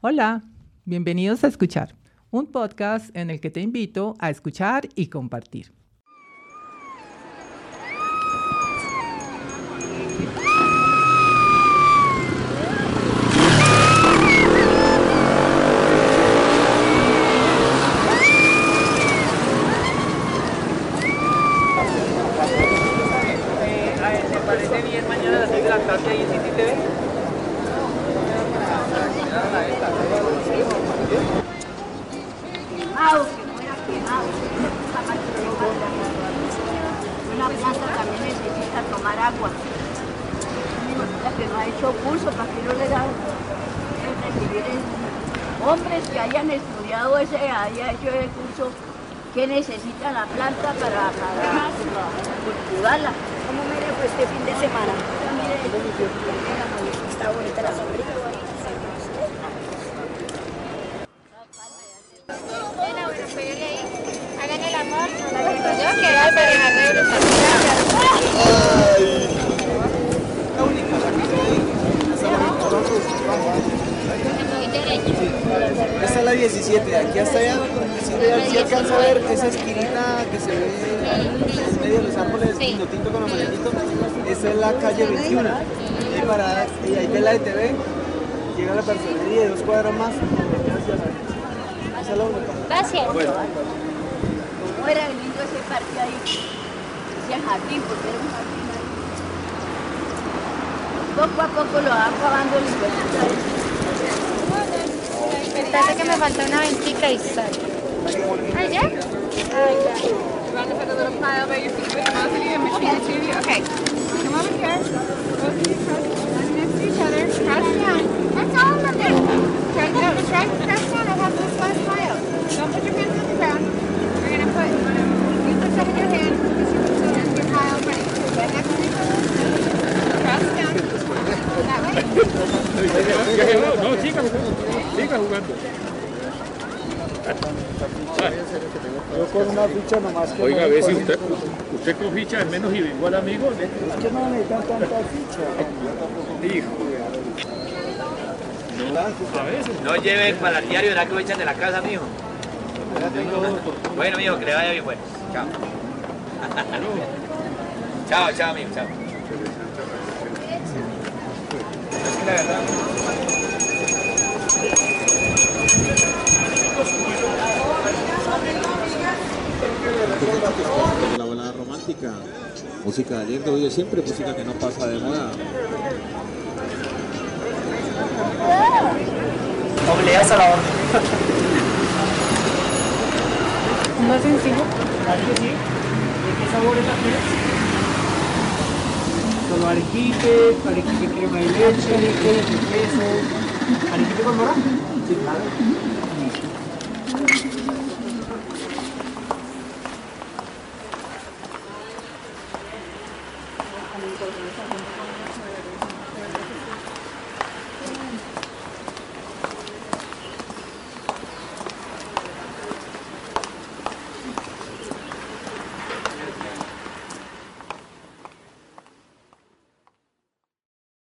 Hola, bienvenidos a Escuchar, un podcast en el que te invito a escuchar y compartir. ¿Me parece bien mañana a las 6 de la tarde ahí en City quemado, que muera quemado. Una planta también necesita tomar agua. La que no ha hecho curso, ¿para que no le da recibir hombres que hayan estudiado ese, haya hecho el curso, que necesita la planta para, para cultivarla. ¿Cómo me fue este fin de semana? Está bonita la sombrilla. Bueno, bueno, pégale ahí. Hagan el amor. Yo que va para dejarle Derecho. Esta es la 17, de aquí hasta allá, si, alcanza a ver esa esquinita que se ve en medio de los árboles, Sí. tinto con amarillito, esa es la calle 21. Y ahí, para, y ahí ve la ETV, llega la personería y dos cuadras más. Gracias. ¿Cómo era lindo ese parque ahí? Ese jardín, porque era un jardín ahí. Poco a poco lo va acabando el. Espérate que me falta una ventica y sal. ¿Ah, ya? Ah, ya. Want to put a siga jugando. Yo con una ficha nomás que Oiga, a no ver si usted, usted con ficha es menos igual amigo. ¿eh? Es que no necesitan tanta ficha. Hijo. A veces. No lleve para el diario, verá que lo echan de la casa, mijo. Bueno, mijo, que le vaya bien, bueno. Chao. chao, chao, mijo, chao. Es que la verdad... música de ayer, de hoy, de siempre, música que no pasa de moda. Obleas a la orden. Más sencillo. ¿De qué sabor es la Solo arequipe, arequipe crema de leche, arequipe de queso, arequipe con mora. Sí, claro. 有什么相同的方？